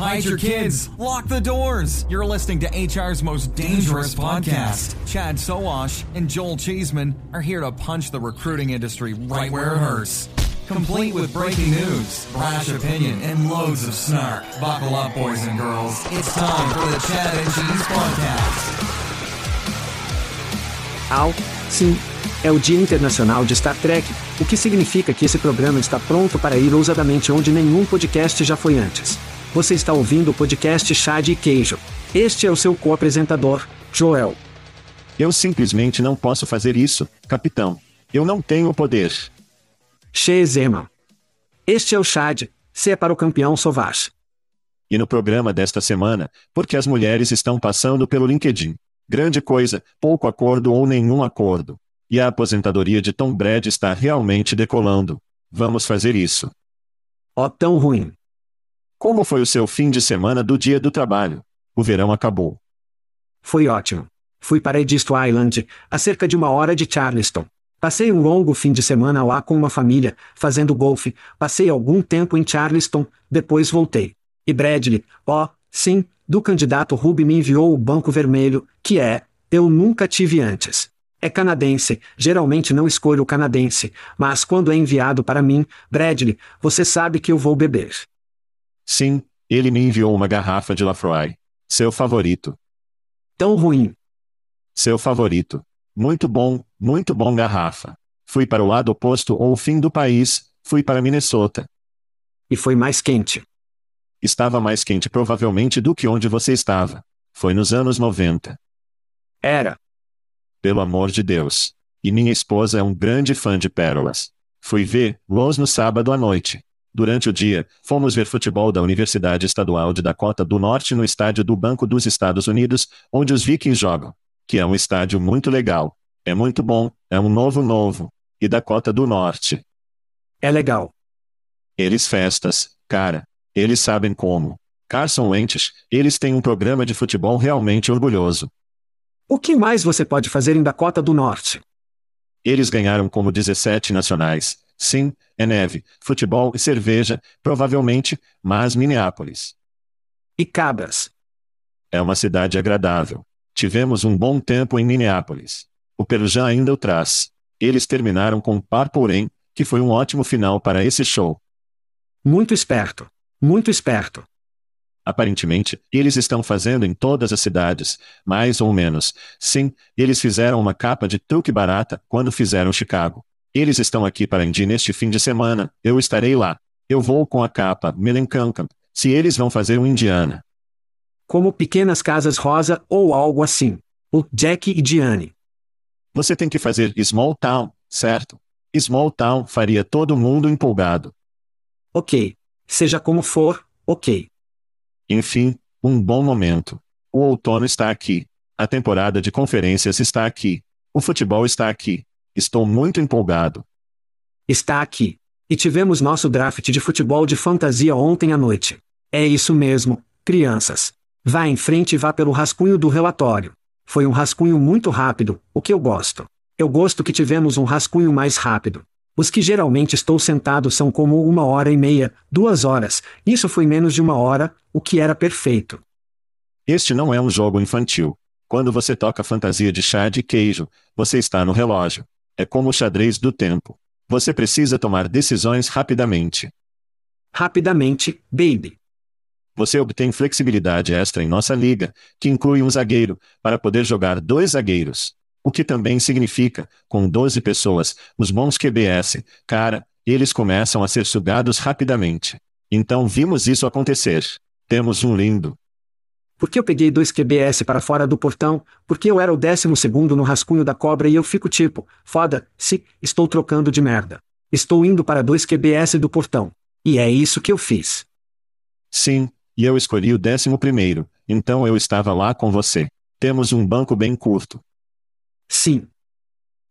Hide your kids. Lock the doors. You're listening to HR's most dangerous podcast. Chad Soash and Joel Cheeseman are here to punch the recruiting industry right where it hurts. Complete with breaking news, brash opinion, and loads of snark. Buckle up, boys and girls. It's time for the Chad and Cheese Podcast. Au, sim, É o Dia Internacional de Star Trek, o que significa que esse programa está pronto para ir ousadamente onde nenhum podcast já foi antes. Você está ouvindo o podcast Chá de Queijo. Este é o seu co-apresentador, Joel. Eu simplesmente não posso fazer isso, capitão. Eu não tenho poder. Shezema. Este é o Chad, se é para o campeão Sovash. E no programa desta semana, porque as mulheres estão passando pelo LinkedIn. Grande coisa, pouco acordo ou nenhum acordo. E a aposentadoria de Tom Brady está realmente decolando. Vamos fazer isso. Ó, oh, tão ruim. Como foi o seu fim de semana do dia do trabalho? O verão acabou. Foi ótimo. Fui para Edisto Island, a cerca de uma hora de Charleston. Passei um longo fim de semana lá com uma família, fazendo golfe, passei algum tempo em Charleston, depois voltei. E Bradley, ó, oh, sim, do candidato Ruby me enviou o banco vermelho, que é, eu nunca tive antes. É canadense, geralmente não escolho o canadense, mas quando é enviado para mim, Bradley, você sabe que eu vou beber. Sim, ele me enviou uma garrafa de Lafroy. Seu favorito. Tão ruim. Seu favorito. Muito bom, muito bom garrafa. Fui para o lado oposto ou o fim do país, fui para Minnesota. E foi mais quente. Estava mais quente provavelmente do que onde você estava. Foi nos anos 90. Era pelo amor de Deus. E minha esposa é um grande fã de pérolas. Fui ver Los no sábado à noite. Durante o dia, fomos ver futebol da Universidade Estadual de Dakota do Norte no estádio do Banco dos Estados Unidos, onde os Vikings jogam. Que é um estádio muito legal. É muito bom, é um novo novo. E Dakota do Norte. É legal. Eles festas, cara. Eles sabem como. Carson Wentz, eles têm um programa de futebol realmente orgulhoso. O que mais você pode fazer em Dakota do Norte? Eles ganharam como 17 nacionais. Sim, é neve, futebol e cerveja, provavelmente, mas Minneapolis. E Cabras. É uma cidade agradável. Tivemos um bom tempo em Minneapolis. O Perujá ainda o traz. Eles terminaram com Purple que foi um ótimo final para esse show. Muito esperto. Muito esperto. Aparentemente, eles estão fazendo em todas as cidades, mais ou menos. Sim, eles fizeram uma capa de truque barata quando fizeram Chicago. Eles estão aqui para Indy neste fim de semana, eu estarei lá. Eu vou com a capa Melencancam, se eles vão fazer um Indiana. Como Pequenas Casas Rosa ou algo assim. O Jack e Diane. Você tem que fazer Small Town, certo? Small Town faria todo mundo empolgado. Ok. Seja como for, ok. Enfim, um bom momento. O outono está aqui. A temporada de conferências está aqui. O futebol está aqui. Estou muito empolgado. Está aqui. E tivemos nosso draft de futebol de fantasia ontem à noite. É isso mesmo, crianças. Vá em frente e vá pelo rascunho do relatório. Foi um rascunho muito rápido, o que eu gosto. Eu gosto que tivemos um rascunho mais rápido. Os que geralmente estou sentado são como uma hora e meia, duas horas. Isso foi menos de uma hora, o que era perfeito. Este não é um jogo infantil. Quando você toca fantasia de chá de queijo, você está no relógio. É como o xadrez do tempo. Você precisa tomar decisões rapidamente. Rapidamente, baby. Você obtém flexibilidade extra em nossa liga, que inclui um zagueiro, para poder jogar dois zagueiros. O que também significa, com 12 pessoas, os bons QBS, cara, eles começam a ser sugados rapidamente. Então vimos isso acontecer. Temos um lindo. Porque eu peguei dois QBS para fora do portão, porque eu era o décimo segundo no rascunho da cobra e eu fico tipo, foda, se, estou trocando de merda. Estou indo para dois QBS do portão. E é isso que eu fiz. Sim, e eu escolhi o décimo primeiro, então eu estava lá com você. Temos um banco bem curto. Sim.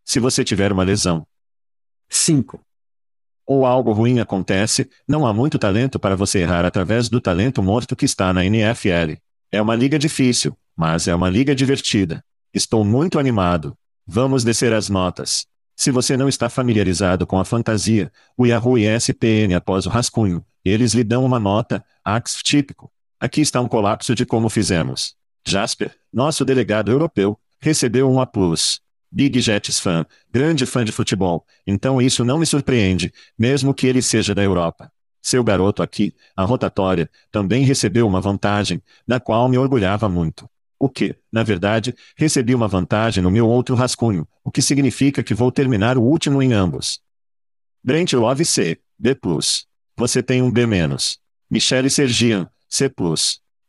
Se você tiver uma lesão. 5. Ou algo ruim acontece, não há muito talento para você errar através do talento morto que está na NFL. É uma liga difícil, mas é uma liga divertida. Estou muito animado. Vamos descer as notas. Se você não está familiarizado com a fantasia, o Yahoo e ESPN após o rascunho, eles lhe dão uma nota, AX típico. Aqui está um colapso de como fizemos. Jasper, nosso delegado europeu, recebeu um A+. Big Jets fã, grande fã de futebol, então isso não me surpreende, mesmo que ele seja da Europa. Seu garoto aqui, a rotatória, também recebeu uma vantagem, da qual me orgulhava muito. O que, na verdade, recebi uma vantagem no meu outro rascunho, o que significa que vou terminar o último em ambos. Brent Love C, B+. Você tem um B-. Michelle Sergian, C+.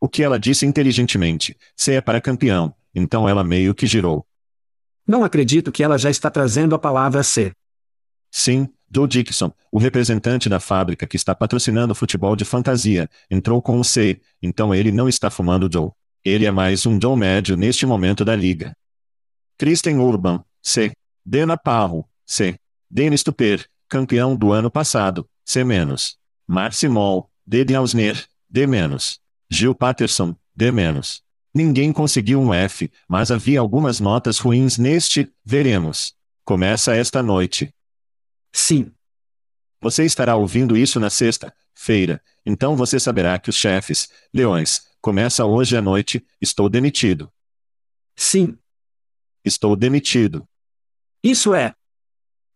O que ela disse inteligentemente, C é para campeão, então ela meio que girou. Não acredito que ela já está trazendo a palavra C. Sim, Joe Dixon, o representante da fábrica que está patrocinando futebol de fantasia, entrou com um C, então ele não está fumando Joe. Ele é mais um Joe médio neste momento da liga. Kristen Urban, C. Dana Parro, C. Dennis Tupper, campeão do ano passado, C-. Marcy Moll, D. Ausner, D-. Gil Patterson, D-. Ninguém conseguiu um F, mas havia algumas notas ruins neste, veremos. Começa esta noite. Sim. Você estará ouvindo isso na sexta-feira, então você saberá que os chefes, leões, começa hoje à noite, estou demitido. Sim. Estou demitido. Isso é.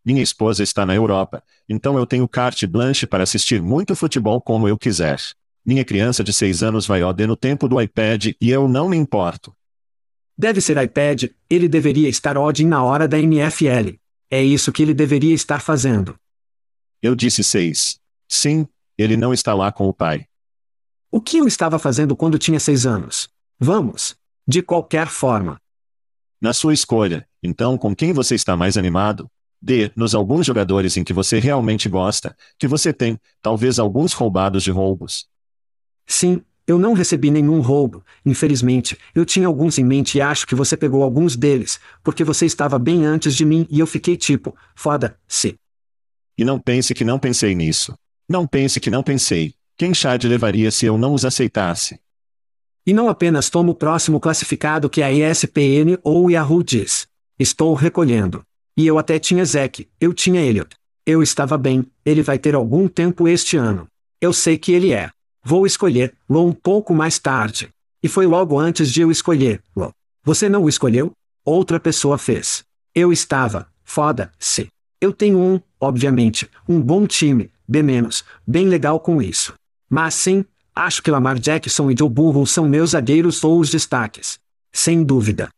Minha esposa está na Europa, então eu tenho carte blanche para assistir muito futebol como eu quiser. Minha criança de seis anos vai OD no tempo do iPad e eu não me importo. Deve ser iPad, ele deveria estar OD na hora da NFL. É isso que ele deveria estar fazendo. Eu disse seis. Sim, ele não está lá com o pai. O que eu estava fazendo quando tinha seis anos? Vamos. De qualquer forma. Na sua escolha, então com quem você está mais animado? Dê-nos alguns jogadores em que você realmente gosta, que você tem, talvez alguns roubados de roubos. Sim, eu não recebi nenhum roubo, infelizmente. Eu tinha alguns em mente e acho que você pegou alguns deles, porque você estava bem antes de mim e eu fiquei tipo, foda-se. E não pense que não pensei nisso. Não pense que não pensei. Quem Chad levaria se eu não os aceitasse? E não apenas tomo o próximo classificado que a ESPN ou o Yahoo diz. Estou recolhendo. E eu até tinha Zack, eu tinha Elliot. Eu estava bem, ele vai ter algum tempo este ano. Eu sei que ele é. Vou escolher Lo um pouco mais tarde. E foi logo antes de eu escolher Lo. Você não o escolheu? Outra pessoa fez. Eu estava, foda-se. Eu tenho um, obviamente, um bom time, B-, bem legal com isso. Mas sim, acho que Lamar Jackson e Joe Burrow são meus zagueiros ou os destaques. Sem dúvida.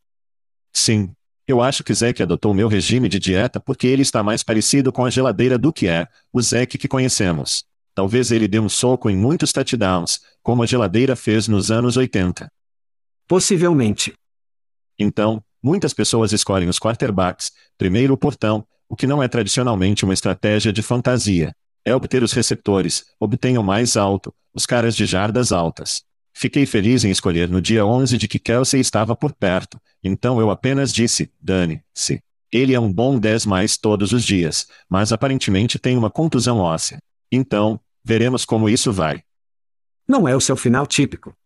Sim. Eu acho que Zeke adotou meu regime de dieta porque ele está mais parecido com a geladeira do que é o Zeke que conhecemos. Talvez ele dê um soco em muitos touchdowns, como a geladeira fez nos anos 80. Possivelmente. Então, muitas pessoas escolhem os quarterbacks, primeiro o portão, o que não é tradicionalmente uma estratégia de fantasia. É obter os receptores, obtenham mais alto, os caras de jardas altas. Fiquei feliz em escolher no dia 11 de que Kelsey estava por perto, então eu apenas disse, dane-se. Ele é um bom 10 mais todos os dias, mas aparentemente tem uma contusão óssea. Então, veremos como isso vai. Não é o seu final típico.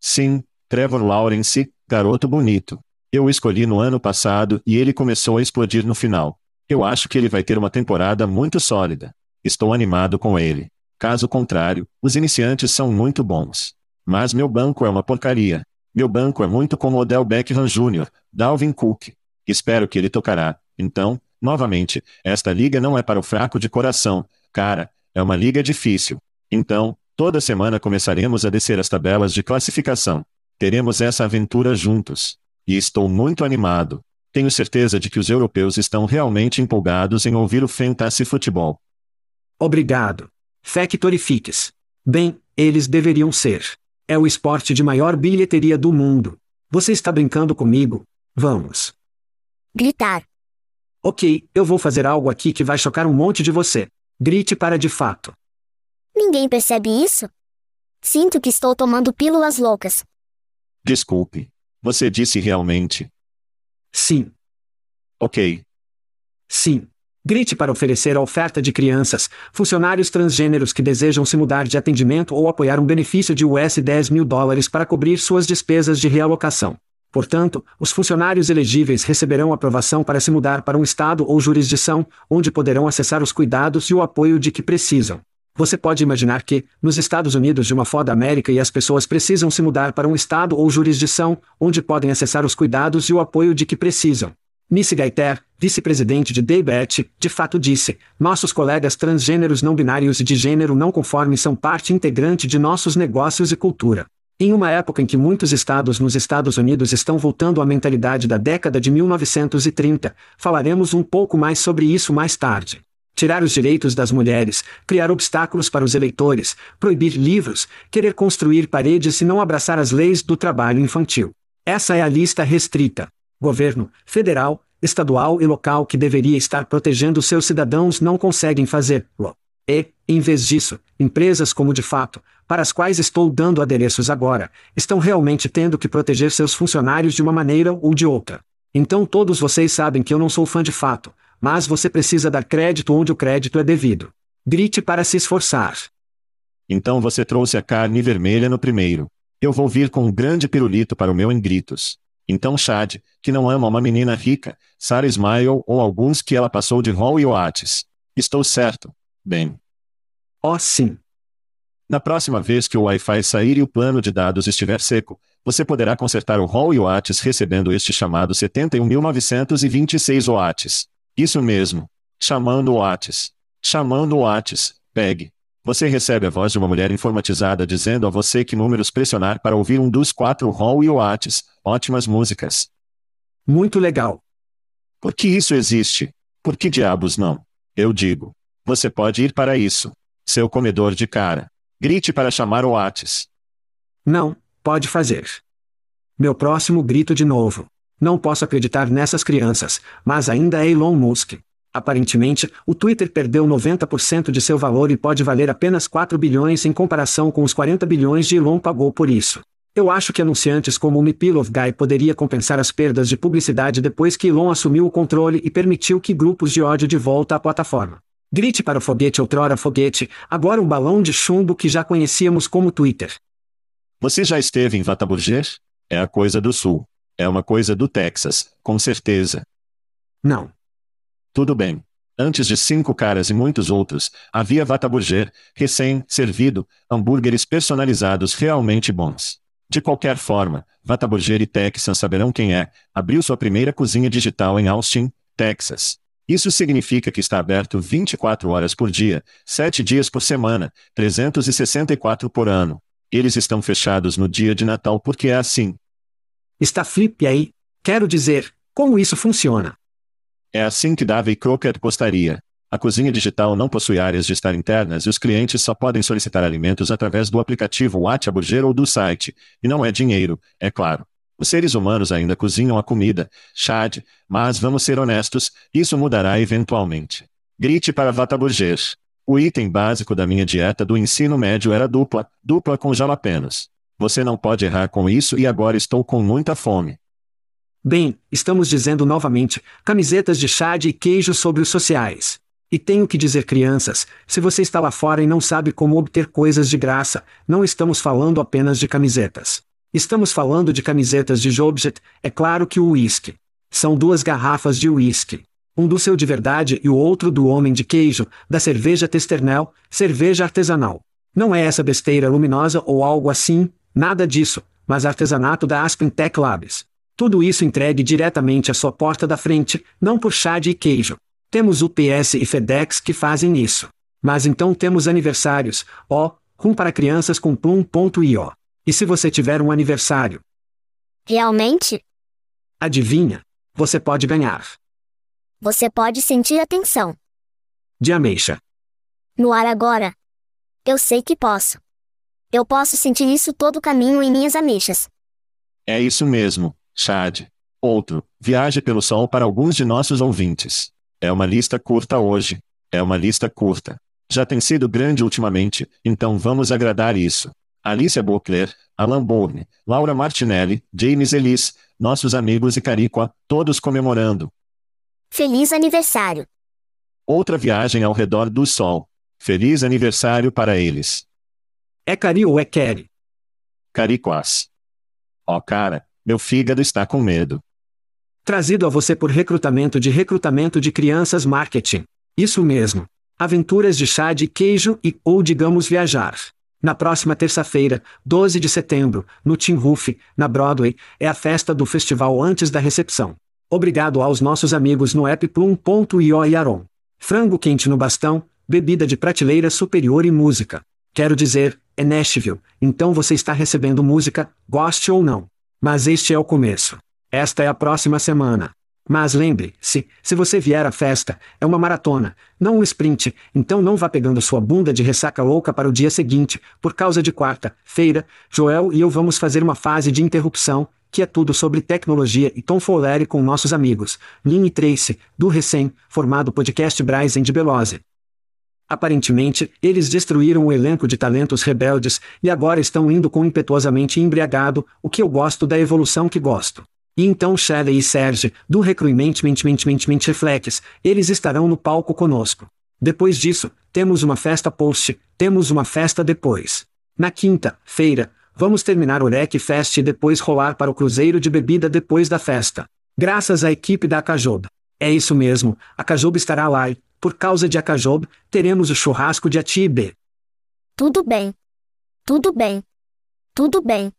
Sim, Trevor Lawrence, garoto bonito. Eu o escolhi no ano passado e ele começou a explodir no final. Eu acho que ele vai ter uma temporada muito sólida. Estou animado com ele. Caso contrário, os iniciantes são muito bons. Mas meu banco é uma porcaria. Meu banco é muito como Odell Beckham Jr., Dalvin Cook. Espero que ele tocará. Então, novamente, esta liga não é para o fraco de coração. Cara, é uma liga difícil. Então, toda semana começaremos a descer as tabelas de classificação. Teremos essa aventura juntos. E estou muito animado. Tenho certeza de que os europeus estão realmente empolgados em ouvir o fantasy futebol. Obrigado. Factory Fits. Bem, eles deveriam ser. É o esporte de maior bilheteria do mundo. Você está brincando comigo? Vamos. Gritar. Ok, eu vou fazer algo aqui que vai chocar um monte de você. Grite para de fato. Ninguém percebe isso? Sinto que estou tomando pílulas loucas. Desculpe. Você disse realmente. Sim. Ok. Sim. Grite para oferecer a oferta de crianças, funcionários transgêneros que desejam se mudar de atendimento ou apoiar um benefício de US 10 mil dólares para cobrir suas despesas de realocação. Portanto, os funcionários elegíveis receberão aprovação para se mudar para um estado ou jurisdição, onde poderão acessar os cuidados e o apoio de que precisam. Você pode imaginar que, nos Estados Unidos de uma foda América e as pessoas precisam se mudar para um estado ou jurisdição, onde podem acessar os cuidados e o apoio de que precisam. Missy Gaiter, vice-presidente de Daybet, de fato disse: Nossos colegas transgêneros não binários e de gênero não conforme são parte integrante de nossos negócios e cultura. Em uma época em que muitos estados nos Estados Unidos estão voltando à mentalidade da década de 1930, falaremos um pouco mais sobre isso mais tarde. Tirar os direitos das mulheres, criar obstáculos para os eleitores, proibir livros, querer construir paredes e não abraçar as leis do trabalho infantil. Essa é a lista restrita governo, federal, estadual e local que deveria estar protegendo seus cidadãos não conseguem fazer-lo. E, em vez disso, empresas como de fato, para as quais estou dando adereços agora, estão realmente tendo que proteger seus funcionários de uma maneira ou de outra. Então todos vocês sabem que eu não sou fã de fato, mas você precisa dar crédito onde o crédito é devido. Grite para se esforçar. Então você trouxe a carne vermelha no primeiro. Eu vou vir com um grande pirulito para o meu em gritos. Então Chad, que não ama uma menina rica, Sarah Smile ou alguns que ela passou de Hall e Oates. Estou certo. Bem. Oh sim. Na próxima vez que o Wi-Fi sair e o plano de dados estiver seco, você poderá consertar o Hall e Oates recebendo este chamado 71.926 Oates. Isso mesmo. Chamando Oates. Chamando Oates. Pegue. Você recebe a voz de uma mulher informatizada dizendo a você que números pressionar para ouvir um dos quatro Hall e Oates. Ótimas músicas. Muito legal. Por que isso existe? Por que diabos não? Eu digo. Você pode ir para isso. Seu comedor de cara. Grite para chamar o Oates. Não, pode fazer. Meu próximo grito de novo. Não posso acreditar nessas crianças, mas ainda é Elon Musk. Aparentemente, o Twitter perdeu 90% de seu valor e pode valer apenas 4 bilhões em comparação com os 40 bilhões de Elon pagou por isso. Eu acho que anunciantes como o Mipilov Guy poderia compensar as perdas de publicidade depois que Elon assumiu o controle e permitiu que grupos de ódio de volta à plataforma. Grite para o foguete outrora foguete, agora um balão de chumbo que já conhecíamos como Twitter. Você já esteve em Vataburger? É a coisa do sul. É uma coisa do Texas, com certeza. Não. Tudo bem. Antes de cinco caras e muitos outros, havia Vataburger, recém-servido, hambúrgueres personalizados realmente bons. De qualquer forma, Vataburger e Texan saberão quem é, abriu sua primeira cozinha digital em Austin, Texas. Isso significa que está aberto 24 horas por dia, 7 dias por semana, 364 por ano. Eles estão fechados no dia de Natal porque é assim. Está flip aí? Quero dizer, como isso funciona? É assim que Davey Crockett gostaria. A cozinha digital não possui áreas de estar internas e os clientes só podem solicitar alimentos através do aplicativo WhatsApp ou do site. E não é dinheiro, é claro. Os seres humanos ainda cozinham a comida, Chad, mas vamos ser honestos, isso mudará eventualmente. Grite para Vata O item básico da minha dieta do ensino médio era dupla, dupla com jalapenos. Você não pode errar com isso e agora estou com muita fome. Bem, estamos dizendo novamente, camisetas de chá de queijo sobre os sociais. E tenho que dizer crianças, se você está lá fora e não sabe como obter coisas de graça, não estamos falando apenas de camisetas. Estamos falando de camisetas de Jobjet, é claro que o uísque. São duas garrafas de uísque. Um do seu de verdade e o outro do homem de queijo, da cerveja Testernel, cerveja artesanal. Não é essa besteira luminosa ou algo assim, nada disso, mas artesanato da Aspen Tech Labs. Tudo isso entregue diretamente à sua porta da frente, não por chá de queijo. Temos UPS e FedEx que fazem isso. Mas então temos aniversários, ó, rum para crianças com plum.io. E se você tiver um aniversário? Realmente? Adivinha? Você pode ganhar. Você pode sentir a tensão. De ameixa. No ar agora. Eu sei que posso. Eu posso sentir isso todo o caminho em minhas ameixas. É isso mesmo, Chad. Outro, viaje pelo sol para alguns de nossos ouvintes. É uma lista curta hoje. É uma lista curta. Já tem sido grande ultimamente, então vamos agradar isso. Alicia Buckler, Alan Bourne, Laura Martinelli, James Ellis, nossos amigos e Cariqua, todos comemorando. Feliz aniversário. Outra viagem ao redor do sol. Feliz aniversário para eles. É Cari ou é Kerry? Cariquas. Ó oh, cara, meu fígado está com medo. Trazido a você por recrutamento de recrutamento de crianças marketing. Isso mesmo. Aventuras de chá de queijo e, ou digamos viajar. Na próxima terça-feira, 12 de setembro, no Tim Roof, na Broadway, é a festa do festival antes da recepção. Obrigado aos nossos amigos no app Plum.io e Aron. Frango quente no bastão, bebida de prateleira superior e música. Quero dizer, é Nashville, então você está recebendo música, goste ou não. Mas este é o começo. Esta é a próxima semana. Mas lembre-se, se você vier à festa, é uma maratona, não um sprint, então não vá pegando sua bunda de ressaca louca para o dia seguinte, por causa de quarta-feira, Joel e eu vamos fazer uma fase de interrupção, que é tudo sobre tecnologia e Tom Fowler com nossos amigos, Lynn e Tracy, do recém-formado podcast Bryson de Belose. Aparentemente, eles destruíram o elenco de talentos rebeldes e agora estão indo com impetuosamente embriagado, o que eu gosto da evolução que gosto. E então Shelley e Serge, do Recruitment Reflex, eles estarão no palco conosco. Depois disso, temos uma festa post, temos uma festa depois. Na quinta-feira, vamos terminar o Rec Fest e depois rolar para o cruzeiro de bebida depois da festa. Graças à equipe da Acajob. É isso mesmo, a Cajob estará lá e, por causa de Acajob, teremos o churrasco de Atibe. Tudo bem. Tudo bem. Tudo bem.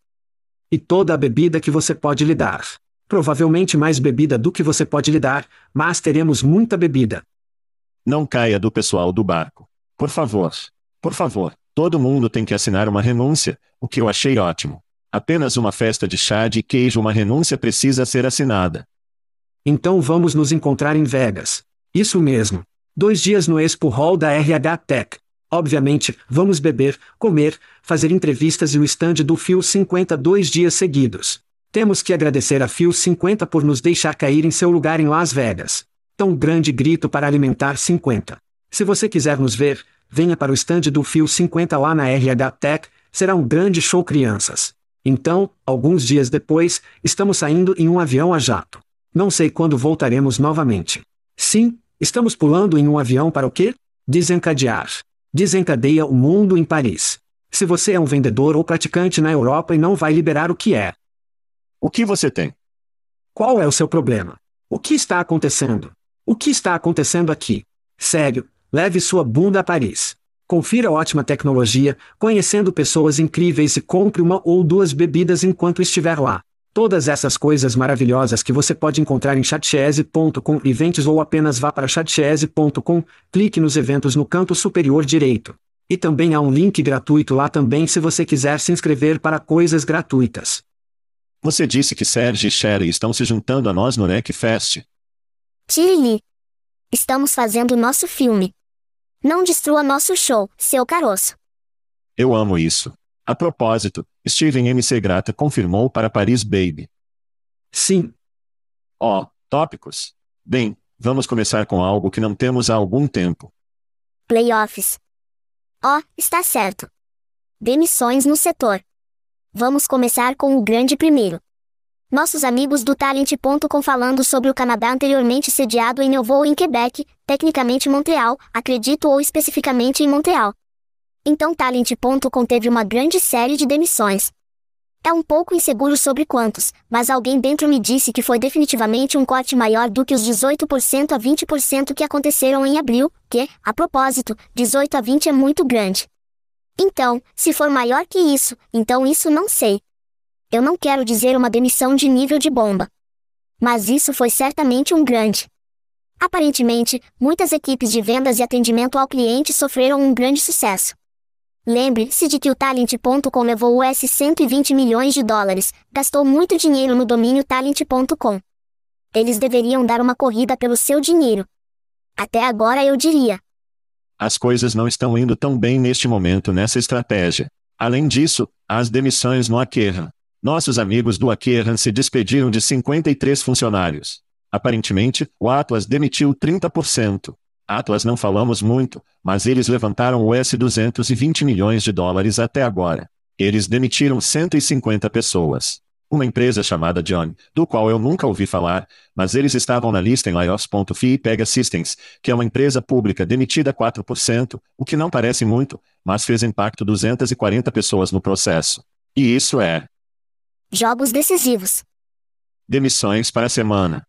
E toda a bebida que você pode lhe dar. Provavelmente mais bebida do que você pode lhe dar, mas teremos muita bebida. Não caia do pessoal do barco. Por favor. Por favor. Todo mundo tem que assinar uma renúncia, o que eu achei ótimo. Apenas uma festa de chá de queijo, uma renúncia precisa ser assinada. Então vamos nos encontrar em Vegas. Isso mesmo. Dois dias no Expo Hall da RH Tech. Obviamente, vamos beber, comer, fazer entrevistas e o stand do Fio 52 dias seguidos. Temos que agradecer a Fio 50 por nos deixar cair em seu lugar em Las Vegas. Tão grande grito para alimentar 50. Se você quiser nos ver, venha para o stand do Fio 50 lá na RH Tech, será um grande show crianças. Então, alguns dias depois, estamos saindo em um avião a jato. Não sei quando voltaremos novamente. Sim, estamos pulando em um avião para o quê? Desencadear. Desencadeia o mundo em Paris. Se você é um vendedor ou praticante na Europa e não vai liberar o que é, o que você tem? Qual é o seu problema? O que está acontecendo? O que está acontecendo aqui? Sério, leve sua bunda a Paris. Confira ótima tecnologia, conhecendo pessoas incríveis e compre uma ou duas bebidas enquanto estiver lá. Todas essas coisas maravilhosas que você pode encontrar em chatchese.com eventos ou apenas vá para chatchese.com, clique nos eventos no canto superior direito. E também há um link gratuito lá também se você quiser se inscrever para coisas gratuitas. Você disse que Serge e Sherry estão se juntando a nós no Rec Fest. Tilly. Estamos fazendo nosso filme. Não destrua nosso show, seu caroço. Eu amo isso. A propósito, Steven MC Grata confirmou para Paris Baby. Sim. Ó, oh, tópicos. Bem, vamos começar com algo que não temos há algum tempo. Playoffs. Ó, oh, está certo. Demissões no setor. Vamos começar com o grande primeiro. Nossos amigos do Talent.com falando sobre o Canadá anteriormente sediado em Novo em Quebec, tecnicamente Montreal, acredito ou especificamente em Montreal. Então Talent.com teve uma grande série de demissões. É um pouco inseguro sobre quantos, mas alguém dentro me disse que foi definitivamente um corte maior do que os 18% a 20% que aconteceram em abril, que, a propósito, 18 a 20 é muito grande. Então, se for maior que isso, então isso não sei. Eu não quero dizer uma demissão de nível de bomba. Mas isso foi certamente um grande. Aparentemente, muitas equipes de vendas e atendimento ao cliente sofreram um grande sucesso. Lembre-se de que o Talent.com levou US 120 milhões de dólares, gastou muito dinheiro no domínio Talent.com. Eles deveriam dar uma corrida pelo seu dinheiro. Até agora eu diria. As coisas não estão indo tão bem neste momento nessa estratégia. Além disso, as demissões no Akerran. Nossos amigos do Akerran se despediram de 53 funcionários. Aparentemente, o Atlas demitiu 30%. Atlas não falamos muito, mas eles levantaram US 220 milhões de dólares até agora. Eles demitiram 150 pessoas. Uma empresa chamada John, do qual eu nunca ouvi falar, mas eles estavam na lista em layoffs.fi e Pega Systems, que é uma empresa pública demitida 4%, o que não parece muito, mas fez impacto 240 pessoas no processo. E isso é. Jogos decisivos. Demissões para a semana.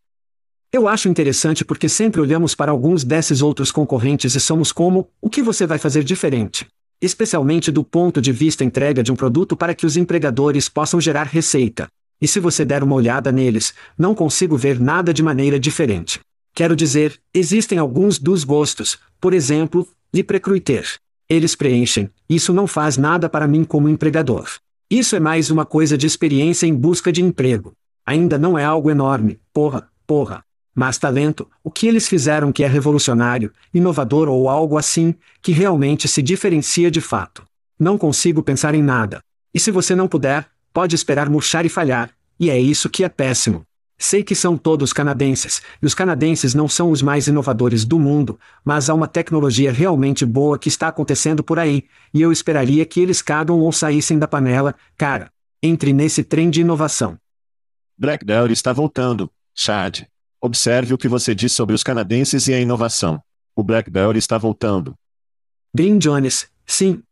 Eu acho interessante porque sempre olhamos para alguns desses outros concorrentes e somos como: o que você vai fazer diferente? Especialmente do ponto de vista entrega de um produto para que os empregadores possam gerar receita. E se você der uma olhada neles, não consigo ver nada de maneira diferente. Quero dizer, existem alguns dos gostos, por exemplo, de precruiter. Eles preenchem, isso não faz nada para mim como empregador. Isso é mais uma coisa de experiência em busca de emprego. Ainda não é algo enorme, porra, porra. Mas talento, o que eles fizeram que é revolucionário, inovador ou algo assim, que realmente se diferencia de fato. Não consigo pensar em nada. E se você não puder, pode esperar murchar e falhar, e é isso que é péssimo. Sei que são todos canadenses, e os canadenses não são os mais inovadores do mundo, mas há uma tecnologia realmente boa que está acontecendo por aí, e eu esperaria que eles cagam ou saíssem da panela, cara. Entre nesse trem de inovação. Black Dell está voltando, Chad. Observe o que você diz sobre os canadenses e a inovação. O BlackBerry está voltando. Brin Jones, sim.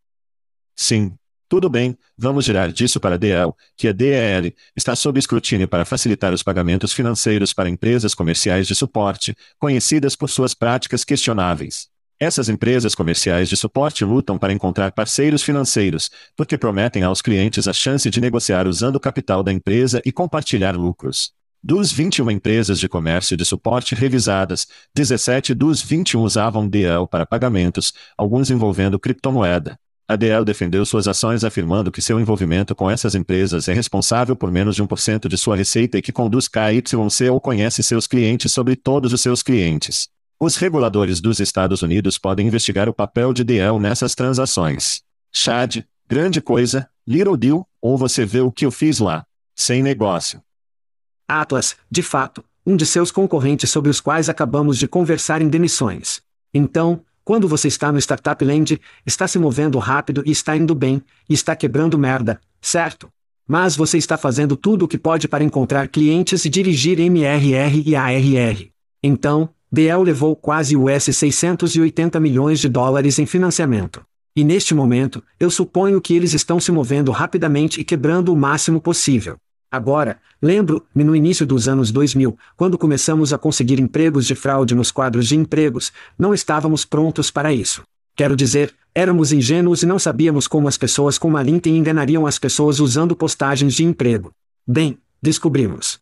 Sim. Tudo bem, vamos girar disso para a DL, que a DEL está sob escrutínio para facilitar os pagamentos financeiros para empresas comerciais de suporte, conhecidas por suas práticas questionáveis. Essas empresas comerciais de suporte lutam para encontrar parceiros financeiros, porque prometem aos clientes a chance de negociar usando o capital da empresa e compartilhar lucros. Dos 21 empresas de comércio de suporte revisadas, 17 dos 21 usavam DL para pagamentos, alguns envolvendo criptomoeda. A DL defendeu suas ações afirmando que seu envolvimento com essas empresas é responsável por menos de 1% de sua receita e que conduz KYC ou conhece seus clientes sobre todos os seus clientes. Os reguladores dos Estados Unidos podem investigar o papel de DL nessas transações. Chad, grande coisa, little deal, ou você vê o que eu fiz lá. Sem negócio. Atlas, de fato, um de seus concorrentes sobre os quais acabamos de conversar em demissões. Então, quando você está no Startup Land, está se movendo rápido e está indo bem, e está quebrando merda, certo? Mas você está fazendo tudo o que pode para encontrar clientes e dirigir MRR e ARR. Então, DL levou quase US 680 milhões de dólares em financiamento. E neste momento, eu suponho que eles estão se movendo rapidamente e quebrando o máximo possível. Agora, lembro-me no início dos anos 2000, quando começamos a conseguir empregos de fraude nos quadros de empregos, não estávamos prontos para isso. Quero dizer, éramos ingênuos e não sabíamos como as pessoas com LinkedIn enganariam as pessoas usando postagens de emprego. Bem, descobrimos.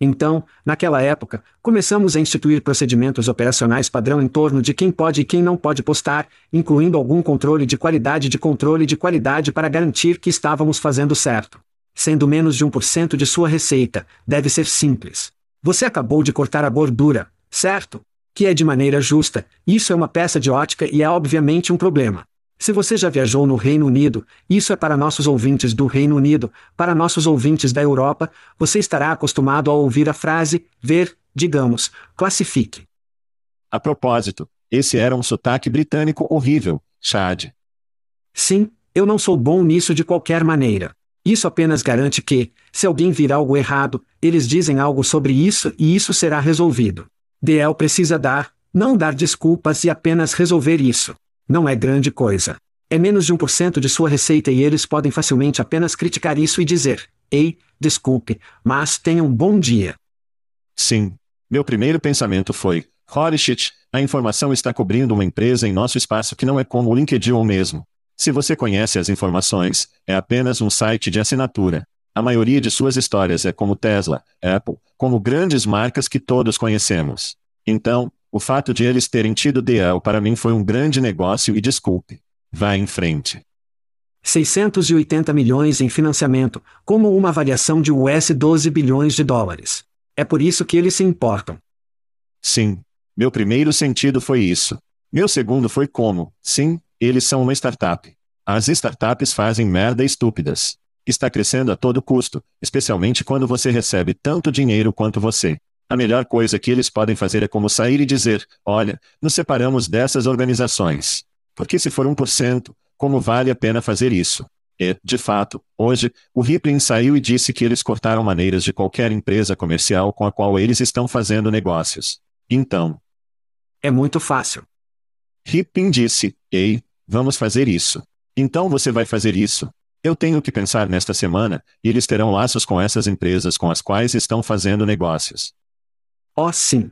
Então, naquela época, começamos a instituir procedimentos operacionais padrão em torno de quem pode e quem não pode postar, incluindo algum controle de qualidade de controle de qualidade para garantir que estávamos fazendo certo sendo menos de 1% de sua receita, deve ser simples. Você acabou de cortar a gordura, certo? Que é de maneira justa, isso é uma peça de ótica e é obviamente um problema. Se você já viajou no Reino Unido, isso é para nossos ouvintes do Reino Unido, para nossos ouvintes da Europa, você estará acostumado a ouvir a frase, ver, digamos, classifique. A propósito, esse era um sotaque britânico horrível, Chad. Sim, eu não sou bom nisso de qualquer maneira. Isso apenas garante que, se alguém vir algo errado, eles dizem algo sobre isso e isso será resolvido. DL precisa dar, não dar desculpas e apenas resolver isso. Não é grande coisa. É menos de 1% de sua receita e eles podem facilmente apenas criticar isso e dizer: Ei, desculpe, mas tenha um bom dia. Sim. Meu primeiro pensamento foi: holy shit, a informação está cobrindo uma empresa em nosso espaço que não é como o LinkedIn ou mesmo. Se você conhece as informações, é apenas um site de assinatura. A maioria de suas histórias é como Tesla, Apple, como grandes marcas que todos conhecemos. Então, o fato de eles terem tido DL para mim foi um grande negócio e desculpe. Vá em frente. 680 milhões em financiamento, como uma variação de US 12 bilhões de dólares. É por isso que eles se importam. Sim. Meu primeiro sentido foi isso. Meu segundo foi como, sim, eles são uma startup. As startups fazem merda estúpidas. Está crescendo a todo custo, especialmente quando você recebe tanto dinheiro quanto você. A melhor coisa que eles podem fazer é como sair e dizer: olha, nos separamos dessas organizações. Porque se for 1%, como vale a pena fazer isso? E, de fato, hoje, o Rippling saiu e disse que eles cortaram maneiras de qualquer empresa comercial com a qual eles estão fazendo negócios. Então. É muito fácil. Rippling disse: Ei, vamos fazer isso. Então você vai fazer isso. Eu tenho que pensar nesta semana, e eles terão laços com essas empresas com as quais estão fazendo negócios. Oh, sim.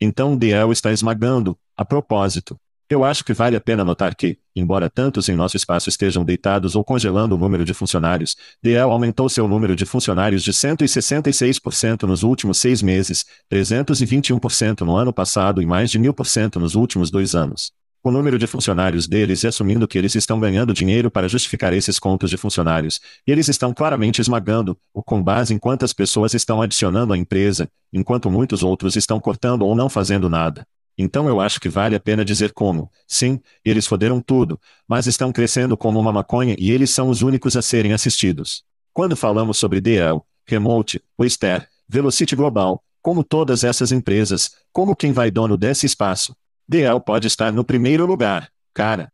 Então DL está esmagando, a propósito, eu acho que vale a pena notar que, embora tantos em nosso espaço estejam deitados ou congelando o número de funcionários, DL aumentou seu número de funcionários de 166% nos últimos seis meses, 321% no ano passado e mais de 1000% nos últimos dois anos. O número de funcionários deles e assumindo que eles estão ganhando dinheiro para justificar esses contos de funcionários, e eles estão claramente esmagando, o com base em quantas pessoas estão adicionando à empresa, enquanto muitos outros estão cortando ou não fazendo nada. Então eu acho que vale a pena dizer como, sim, eles foderam tudo, mas estão crescendo como uma maconha e eles são os únicos a serem assistidos. Quando falamos sobre DL, Remote, Oyster, Velocity Global, como todas essas empresas, como quem vai dono desse espaço, DL pode estar no primeiro lugar, cara.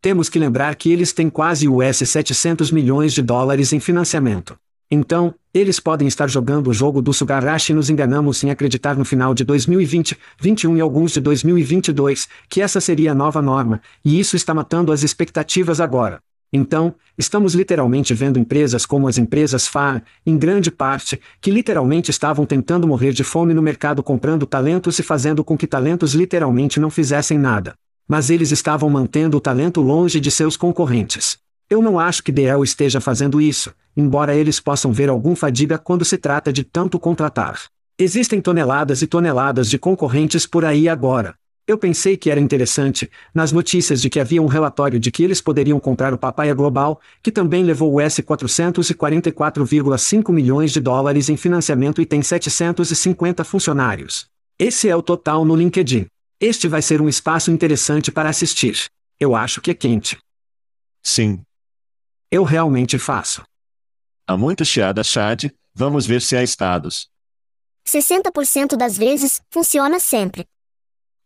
Temos que lembrar que eles têm quase US 700 milhões de dólares em financiamento. Então, eles podem estar jogando o jogo do Sugarashi e nos enganamos em acreditar no final de 2020, 21 e alguns de 2022, que essa seria a nova norma, e isso está matando as expectativas agora. Então, estamos literalmente vendo empresas como as empresas FAR, em grande parte, que literalmente estavam tentando morrer de fome no mercado comprando talentos e fazendo com que talentos literalmente não fizessem nada. Mas eles estavam mantendo o talento longe de seus concorrentes. Eu não acho que DL esteja fazendo isso, embora eles possam ver algum fadiga quando se trata de tanto contratar. Existem toneladas e toneladas de concorrentes por aí agora. Eu pensei que era interessante, nas notícias de que havia um relatório de que eles poderiam comprar o Papaya Global, que também levou o S 444,5 milhões de dólares em financiamento e tem 750 funcionários. Esse é o total no LinkedIn. Este vai ser um espaço interessante para assistir. Eu acho que é quente. Sim, eu realmente faço. Há muito chiada Chad, vamos ver se há estados. 60% das vezes, funciona sempre.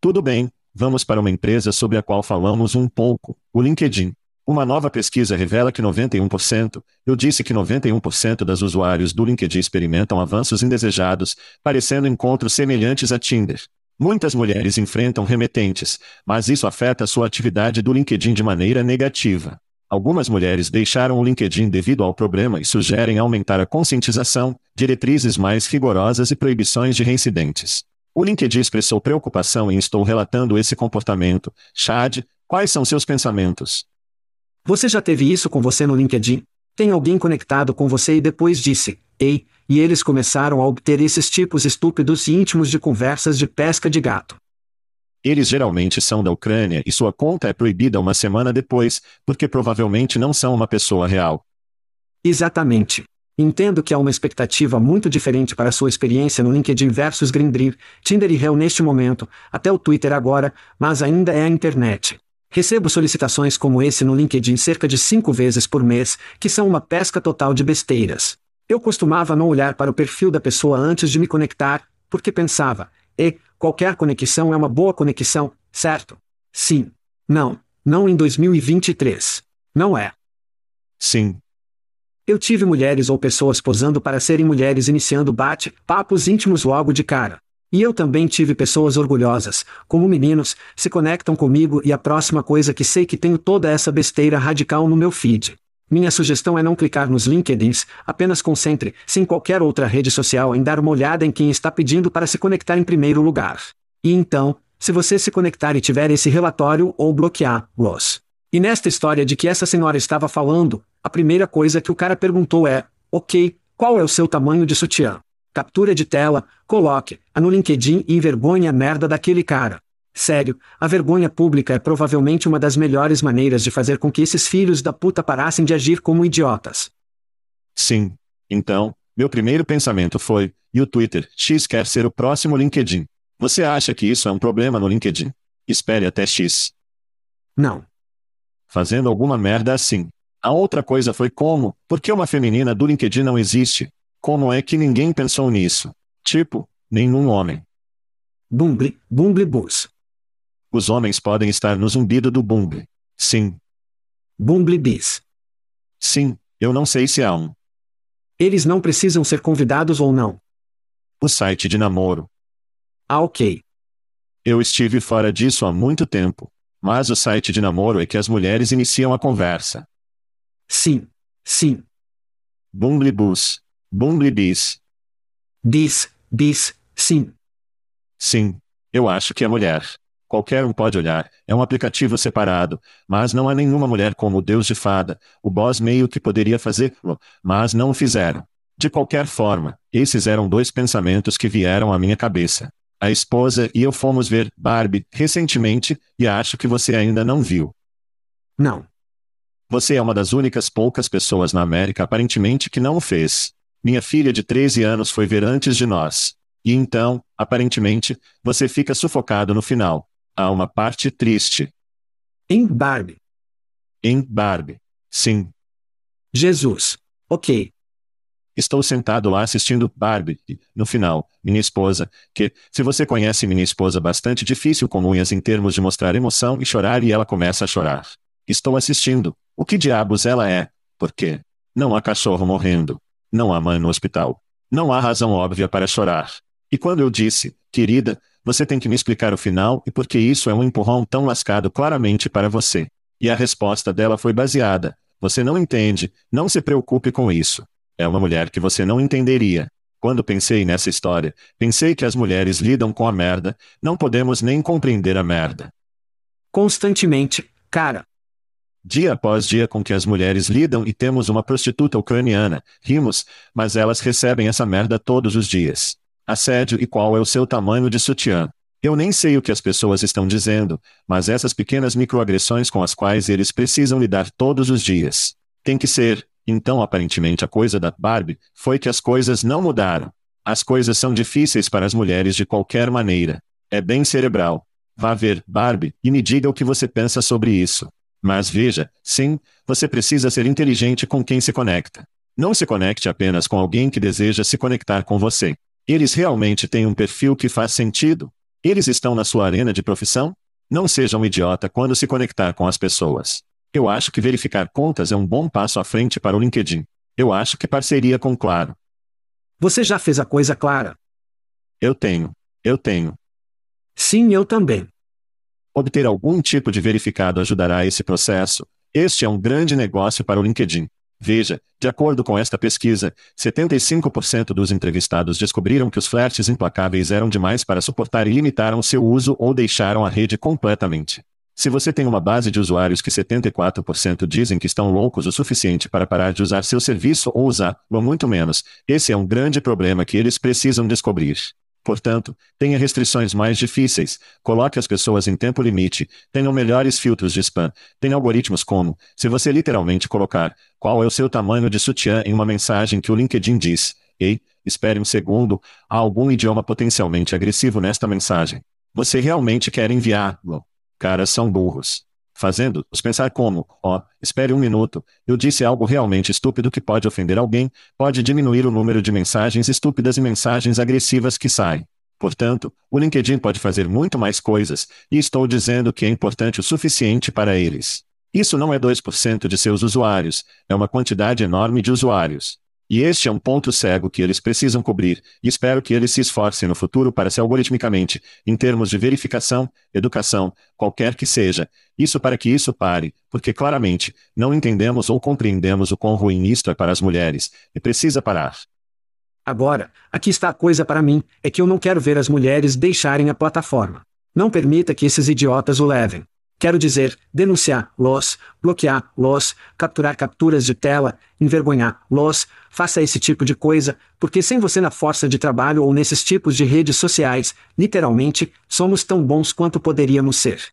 Tudo bem, vamos para uma empresa sobre a qual falamos um pouco, o LinkedIn. Uma nova pesquisa revela que 91%, eu disse que 91% das usuários do LinkedIn experimentam avanços indesejados, parecendo encontros semelhantes a Tinder. Muitas mulheres enfrentam remetentes, mas isso afeta sua atividade do LinkedIn de maneira negativa. Algumas mulheres deixaram o LinkedIn devido ao problema e sugerem aumentar a conscientização, diretrizes mais rigorosas e proibições de reincidentes. O LinkedIn expressou preocupação e estou relatando esse comportamento. Chad, quais são seus pensamentos? Você já teve isso com você no LinkedIn? Tem alguém conectado com você e depois disse, ei, e eles começaram a obter esses tipos estúpidos e íntimos de conversas de pesca de gato. Eles geralmente são da Ucrânia e sua conta é proibida uma semana depois, porque provavelmente não são uma pessoa real. Exatamente. Entendo que há uma expectativa muito diferente para sua experiência no LinkedIn versus Grindr, Tinder e Hell neste momento, até o Twitter agora, mas ainda é a internet. Recebo solicitações como esse no LinkedIn cerca de cinco vezes por mês, que são uma pesca total de besteiras. Eu costumava não olhar para o perfil da pessoa antes de me conectar, porque pensava, e, qualquer conexão é uma boa conexão, certo? Sim. Não. Não em 2023. Não é. Sim. Eu tive mulheres ou pessoas posando para serem mulheres iniciando bate-papos íntimos logo de cara. E eu também tive pessoas orgulhosas, como meninos, se conectam comigo e a próxima coisa que sei que tenho toda essa besteira radical no meu feed. Minha sugestão é não clicar nos LinkedIns, apenas concentre, sem qualquer outra rede social, em dar uma olhada em quem está pedindo para se conectar em primeiro lugar. E então, se você se conectar e tiver esse relatório ou bloquear-los. E nesta história de que essa senhora estava falando, a primeira coisa que o cara perguntou é: Ok, qual é o seu tamanho de sutiã? Captura de tela, coloque, a no LinkedIn e envergonhe a merda daquele cara. Sério, a vergonha pública é provavelmente uma das melhores maneiras de fazer com que esses filhos da puta parassem de agir como idiotas. Sim. Então, meu primeiro pensamento foi: e o Twitter X quer ser o próximo LinkedIn. Você acha que isso é um problema no LinkedIn? Espere até X. Não. Fazendo alguma merda assim. A outra coisa foi como, por que uma feminina do LinkedIn não existe? Como é que ninguém pensou nisso? Tipo, nenhum homem. Bumble, Bumble Bus. Os homens podem estar no zumbido do Bumble. Sim. Bumble Bis. Sim, eu não sei se há um. Eles não precisam ser convidados ou não. O site de namoro. Ah, ok. Eu estive fora disso há muito tempo. Mas o site de namoro é que as mulheres iniciam a conversa. Sim. Sim. Bumble Bus. Bumble Bis. Bis, bis, sim. Sim. Eu acho que é mulher. Qualquer um pode olhar, é um aplicativo separado, mas não há nenhuma mulher como o Deus de Fada, o boss meio que poderia fazê-lo, mas não o fizeram. De qualquer forma, esses eram dois pensamentos que vieram à minha cabeça. A esposa e eu fomos ver Barbie recentemente, e acho que você ainda não viu. Não. Você é uma das únicas poucas pessoas na América aparentemente que não o fez. Minha filha de 13 anos foi ver antes de nós. E então, aparentemente, você fica sufocado no final. Há uma parte triste. Em Barbie. Em Barbie. Sim. Jesus. Ok. Estou sentado lá assistindo Barbie, e, no final, minha esposa, que, se você conhece minha esposa bastante difícil com unhas em termos de mostrar emoção e chorar e ela começa a chorar. Estou assistindo. O que diabos ela é? Por quê? Não há cachorro morrendo. Não há mãe no hospital. Não há razão óbvia para chorar. E quando eu disse, querida, você tem que me explicar o final e por que isso é um empurrão tão lascado claramente para você. E a resposta dela foi baseada: Você não entende, não se preocupe com isso. É uma mulher que você não entenderia. Quando pensei nessa história, pensei que as mulheres lidam com a merda, não podemos nem compreender a merda. Constantemente, cara. Dia após dia com que as mulheres lidam e temos uma prostituta ucraniana, rimos, mas elas recebem essa merda todos os dias. Assédio e qual é o seu tamanho de sutiã. Eu nem sei o que as pessoas estão dizendo, mas essas pequenas microagressões com as quais eles precisam lidar todos os dias. Tem que ser, então aparentemente a coisa da Barbie foi que as coisas não mudaram. As coisas são difíceis para as mulheres de qualquer maneira. É bem cerebral. Vá ver Barbie e me diga o que você pensa sobre isso. Mas veja, sim, você precisa ser inteligente com quem se conecta. Não se conecte apenas com alguém que deseja se conectar com você. Eles realmente têm um perfil que faz sentido? Eles estão na sua arena de profissão? Não seja um idiota quando se conectar com as pessoas. Eu acho que verificar contas é um bom passo à frente para o LinkedIn. Eu acho que parceria com Claro. Você já fez a coisa clara? Eu tenho. Eu tenho. Sim, eu também. Obter algum tipo de verificado ajudará esse processo. Este é um grande negócio para o LinkedIn. Veja, de acordo com esta pesquisa, 75% dos entrevistados descobriram que os flertes implacáveis eram demais para suportar e limitaram seu uso ou deixaram a rede completamente. Se você tem uma base de usuários que 74% dizem que estão loucos o suficiente para parar de usar seu serviço ou usá-lo muito menos, esse é um grande problema que eles precisam descobrir. Portanto, tenha restrições mais difíceis, coloque as pessoas em tempo limite, tenham melhores filtros de spam, tenha algoritmos como, se você literalmente colocar, qual é o seu tamanho de sutiã? em uma mensagem que o LinkedIn diz, ei, espere um segundo, há algum idioma potencialmente agressivo nesta mensagem. Você realmente quer enviá-lo? Caras são burros fazendo-os pensar como, ó, oh, espere um minuto, eu disse algo realmente estúpido que pode ofender alguém, pode diminuir o número de mensagens estúpidas e mensagens agressivas que saem. Portanto, o LinkedIn pode fazer muito mais coisas, e estou dizendo que é importante o suficiente para eles. Isso não é 2% de seus usuários, é uma quantidade enorme de usuários. E este é um ponto cego que eles precisam cobrir, e espero que eles se esforcem no futuro para se algoritmicamente, em termos de verificação, educação, qualquer que seja, isso para que isso pare, porque claramente, não entendemos ou compreendemos o quão ruim isto é para as mulheres, e precisa parar. Agora, aqui está a coisa para mim, é que eu não quero ver as mulheres deixarem a plataforma. Não permita que esses idiotas o levem. Quero dizer, denunciar-los, bloquear-los, capturar capturas de tela, envergonhar-los, faça esse tipo de coisa, porque sem você na força de trabalho ou nesses tipos de redes sociais, literalmente, somos tão bons quanto poderíamos ser.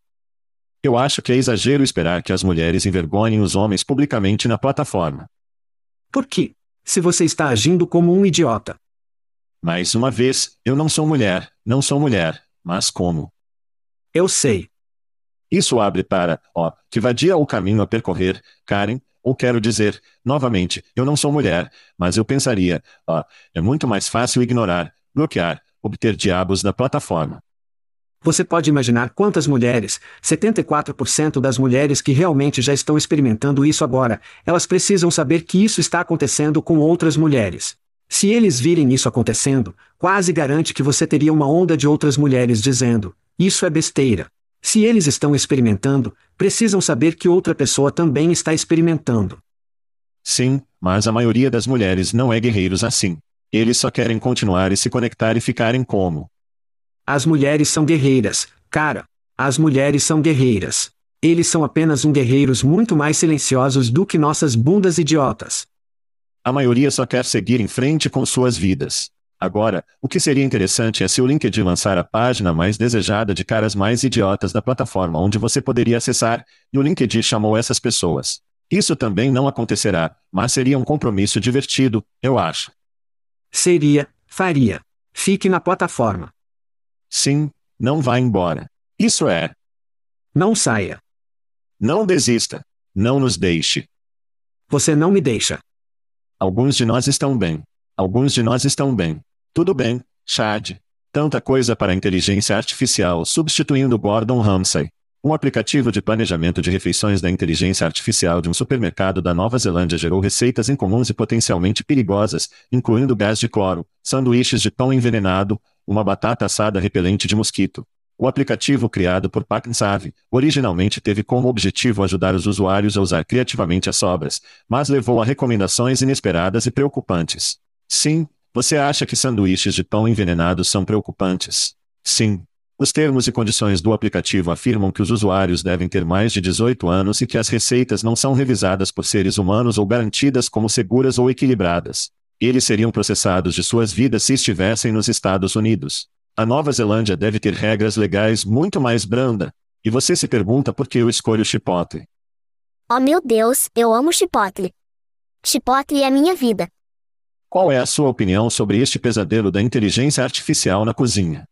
Eu acho que é exagero esperar que as mulheres envergonhem os homens publicamente na plataforma. Por quê? Se você está agindo como um idiota. Mais uma vez, eu não sou mulher, não sou mulher, mas como? Eu sei. Isso abre para, ó, que vadia o caminho a percorrer, Karen, ou quero dizer, novamente, eu não sou mulher, mas eu pensaria, ó, é muito mais fácil ignorar, bloquear, obter diabos da plataforma. Você pode imaginar quantas mulheres, 74% das mulheres que realmente já estão experimentando isso agora, elas precisam saber que isso está acontecendo com outras mulheres. Se eles virem isso acontecendo, quase garante que você teria uma onda de outras mulheres dizendo: Isso é besteira. Se eles estão experimentando, precisam saber que outra pessoa também está experimentando. Sim, mas a maioria das mulheres não é guerreiros assim. Eles só querem continuar e se conectar e ficarem como. As mulheres são guerreiras, cara. As mulheres são guerreiras. Eles são apenas um guerreiros muito mais silenciosos do que nossas bundas idiotas. A maioria só quer seguir em frente com suas vidas. Agora, o que seria interessante é se o LinkedIn lançar a página mais desejada de caras mais idiotas da plataforma onde você poderia acessar, e o LinkedIn chamou essas pessoas. Isso também não acontecerá, mas seria um compromisso divertido, eu acho. Seria, faria. Fique na plataforma. Sim, não vá embora. Isso é. Não saia. Não desista. Não nos deixe. Você não me deixa. Alguns de nós estão bem. Alguns de nós estão bem. Tudo bem, Chad. Tanta coisa para a inteligência artificial substituindo Gordon Ramsay. Um aplicativo de planejamento de refeições da inteligência artificial de um supermercado da Nova Zelândia gerou receitas incomuns e potencialmente perigosas, incluindo gás de cloro, sanduíches de pão envenenado, uma batata assada repelente de mosquito. O aplicativo criado por Save originalmente teve como objetivo ajudar os usuários a usar criativamente as sobras, mas levou a recomendações inesperadas e preocupantes. Sim, você acha que sanduíches de pão envenenados são preocupantes? Sim. Os termos e condições do aplicativo afirmam que os usuários devem ter mais de 18 anos e que as receitas não são revisadas por seres humanos ou garantidas como seguras ou equilibradas. Eles seriam processados de suas vidas se estivessem nos Estados Unidos. A Nova Zelândia deve ter regras legais muito mais branda. E você se pergunta por que eu escolho Chipotle. Oh meu Deus, eu amo Chipotle. Chipotle é minha vida. Qual é a sua opinião sobre este pesadelo da inteligência artificial na cozinha?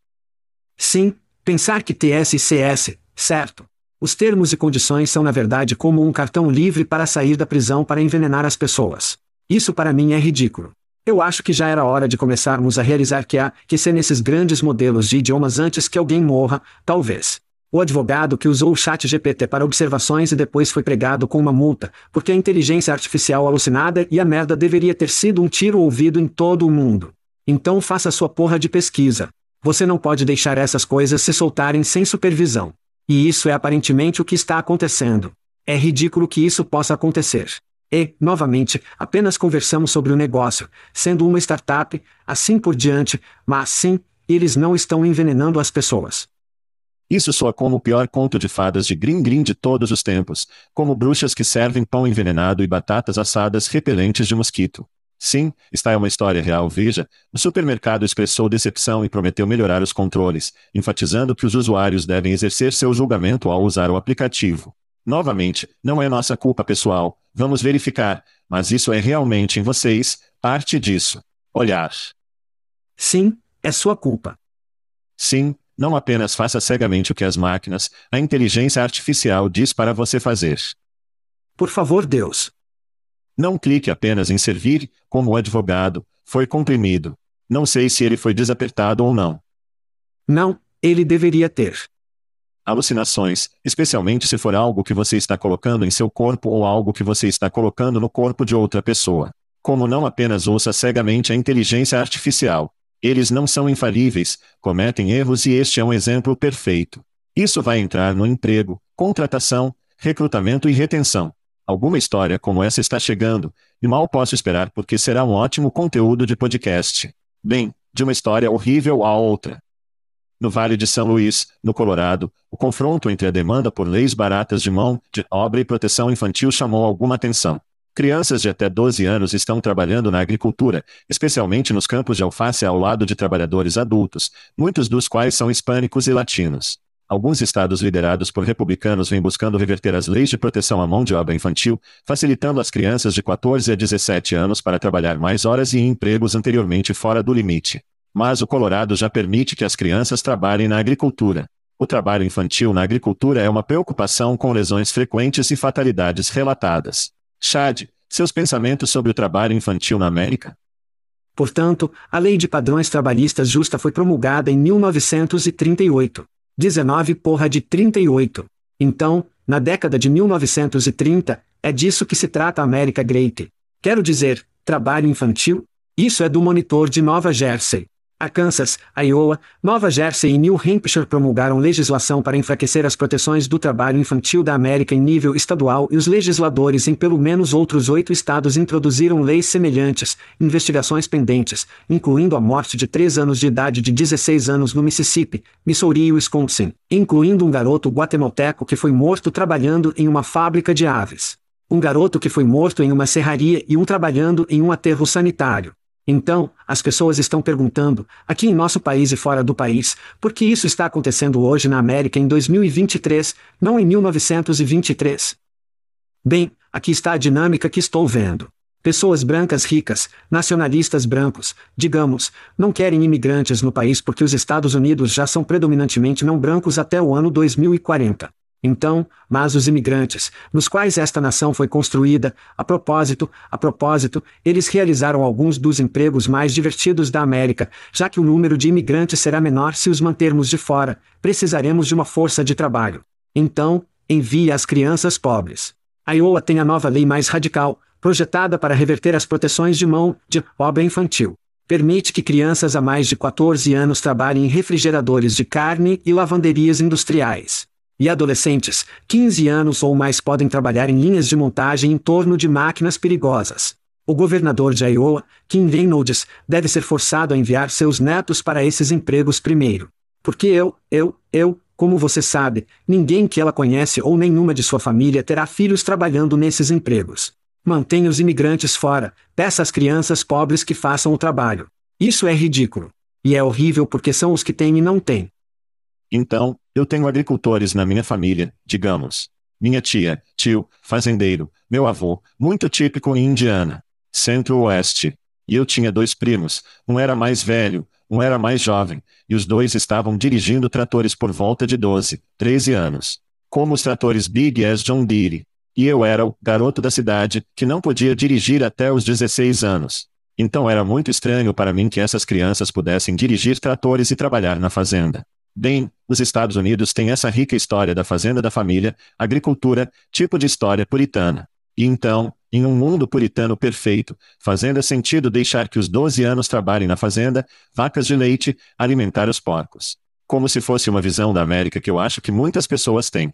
Sim, pensar que TSCS, certo? Os termos e condições são na verdade como um cartão livre para sair da prisão para envenenar as pessoas. Isso para mim é ridículo. Eu acho que já era hora de começarmos a realizar que há que ser nesses grandes modelos de idiomas antes que alguém morra, talvez. O advogado que usou o chat GPT para observações e depois foi pregado com uma multa, porque a inteligência artificial alucinada e a merda deveria ter sido um tiro ouvido em todo o mundo. Então faça sua porra de pesquisa. Você não pode deixar essas coisas se soltarem sem supervisão. E isso é aparentemente o que está acontecendo. É ridículo que isso possa acontecer. E, novamente, apenas conversamos sobre o negócio, sendo uma startup, assim por diante, mas sim, eles não estão envenenando as pessoas. Isso soa como o pior conto de fadas de Green Green de todos os tempos, como bruxas que servem pão envenenado e batatas assadas repelentes de mosquito. Sim, está é uma história real. Veja, o supermercado expressou decepção e prometeu melhorar os controles, enfatizando que os usuários devem exercer seu julgamento ao usar o aplicativo. Novamente, não é nossa culpa pessoal, vamos verificar, mas isso é realmente em vocês, parte disso. Olhar. Sim, é sua culpa. Sim, não apenas faça cegamente o que as máquinas, a inteligência artificial diz para você fazer. Por favor, Deus. Não clique apenas em servir, como o advogado, foi comprimido. Não sei se ele foi desapertado ou não. Não, ele deveria ter. Alucinações, especialmente se for algo que você está colocando em seu corpo ou algo que você está colocando no corpo de outra pessoa. Como não apenas ouça cegamente a inteligência artificial. Eles não são infalíveis, cometem erros e este é um exemplo perfeito. Isso vai entrar no emprego, contratação, recrutamento e retenção. Alguma história como essa está chegando, e mal posso esperar porque será um ótimo conteúdo de podcast. Bem, de uma história horrível a outra. No Vale de São Luís, no Colorado, o confronto entre a demanda por leis baratas de mão de obra e proteção infantil chamou alguma atenção. Crianças de até 12 anos estão trabalhando na agricultura, especialmente nos campos de alface ao lado de trabalhadores adultos, muitos dos quais são hispânicos e latinos. Alguns estados liderados por republicanos vêm buscando reverter as leis de proteção à mão de obra infantil, facilitando as crianças de 14 a 17 anos para trabalhar mais horas e em empregos anteriormente fora do limite. Mas o Colorado já permite que as crianças trabalhem na agricultura. O trabalho infantil na agricultura é uma preocupação com lesões frequentes e fatalidades relatadas. Chad, seus pensamentos sobre o trabalho infantil na América? Portanto, a Lei de Padrões Trabalhistas Justa foi promulgada em 1938. 19 porra de 38. Então, na década de 1930, é disso que se trata a América Great. Quero dizer, trabalho infantil? Isso é do monitor de Nova Jersey. Arkansas, Iowa, Nova Jersey e New Hampshire promulgaram legislação para enfraquecer as proteções do trabalho infantil da América em nível estadual e os legisladores em pelo menos outros oito estados introduziram leis semelhantes, investigações pendentes, incluindo a morte de três anos de idade de 16 anos no Mississippi, Missouri e Wisconsin, incluindo um garoto guatemalteco que foi morto trabalhando em uma fábrica de aves. Um garoto que foi morto em uma serraria e um trabalhando em um aterro sanitário. Então, as pessoas estão perguntando, aqui em nosso país e fora do país, por que isso está acontecendo hoje na América em 2023, não em 1923? Bem, aqui está a dinâmica que estou vendo. Pessoas brancas ricas, nacionalistas brancos, digamos, não querem imigrantes no país porque os Estados Unidos já são predominantemente não brancos até o ano 2040. Então, mas os imigrantes, nos quais esta nação foi construída, a propósito, a propósito, eles realizaram alguns dos empregos mais divertidos da América, já que o número de imigrantes será menor se os mantermos de fora, precisaremos de uma força de trabalho. Então, envie as crianças pobres. A Iowa tem a nova lei mais radical, projetada para reverter as proteções de mão de obra infantil. Permite que crianças a mais de 14 anos trabalhem em refrigeradores de carne e lavanderias industriais. E adolescentes, 15 anos ou mais podem trabalhar em linhas de montagem em torno de máquinas perigosas. O governador de Iowa, Kim Reynolds, deve ser forçado a enviar seus netos para esses empregos primeiro. Porque eu, eu, eu, como você sabe, ninguém que ela conhece ou nenhuma de sua família terá filhos trabalhando nesses empregos. Mantenha os imigrantes fora, peça às crianças pobres que façam o trabalho. Isso é ridículo. E é horrível porque são os que têm e não têm. Então, eu tenho agricultores na minha família, digamos. Minha tia, tio, fazendeiro, meu avô, muito típico em Indiana. Centro-Oeste. E eu tinha dois primos, um era mais velho, um era mais jovem, e os dois estavam dirigindo tratores por volta de 12, 13 anos. Como os tratores Big S John Deere. E eu era o garoto da cidade, que não podia dirigir até os 16 anos. Então era muito estranho para mim que essas crianças pudessem dirigir tratores e trabalhar na fazenda. Bem, os Estados Unidos têm essa rica história da fazenda da família, agricultura, tipo de história puritana. E então, em um mundo puritano perfeito, fazenda sentido deixar que os 12 anos trabalhem na fazenda, vacas de leite, alimentar os porcos. Como se fosse uma visão da América que eu acho que muitas pessoas têm.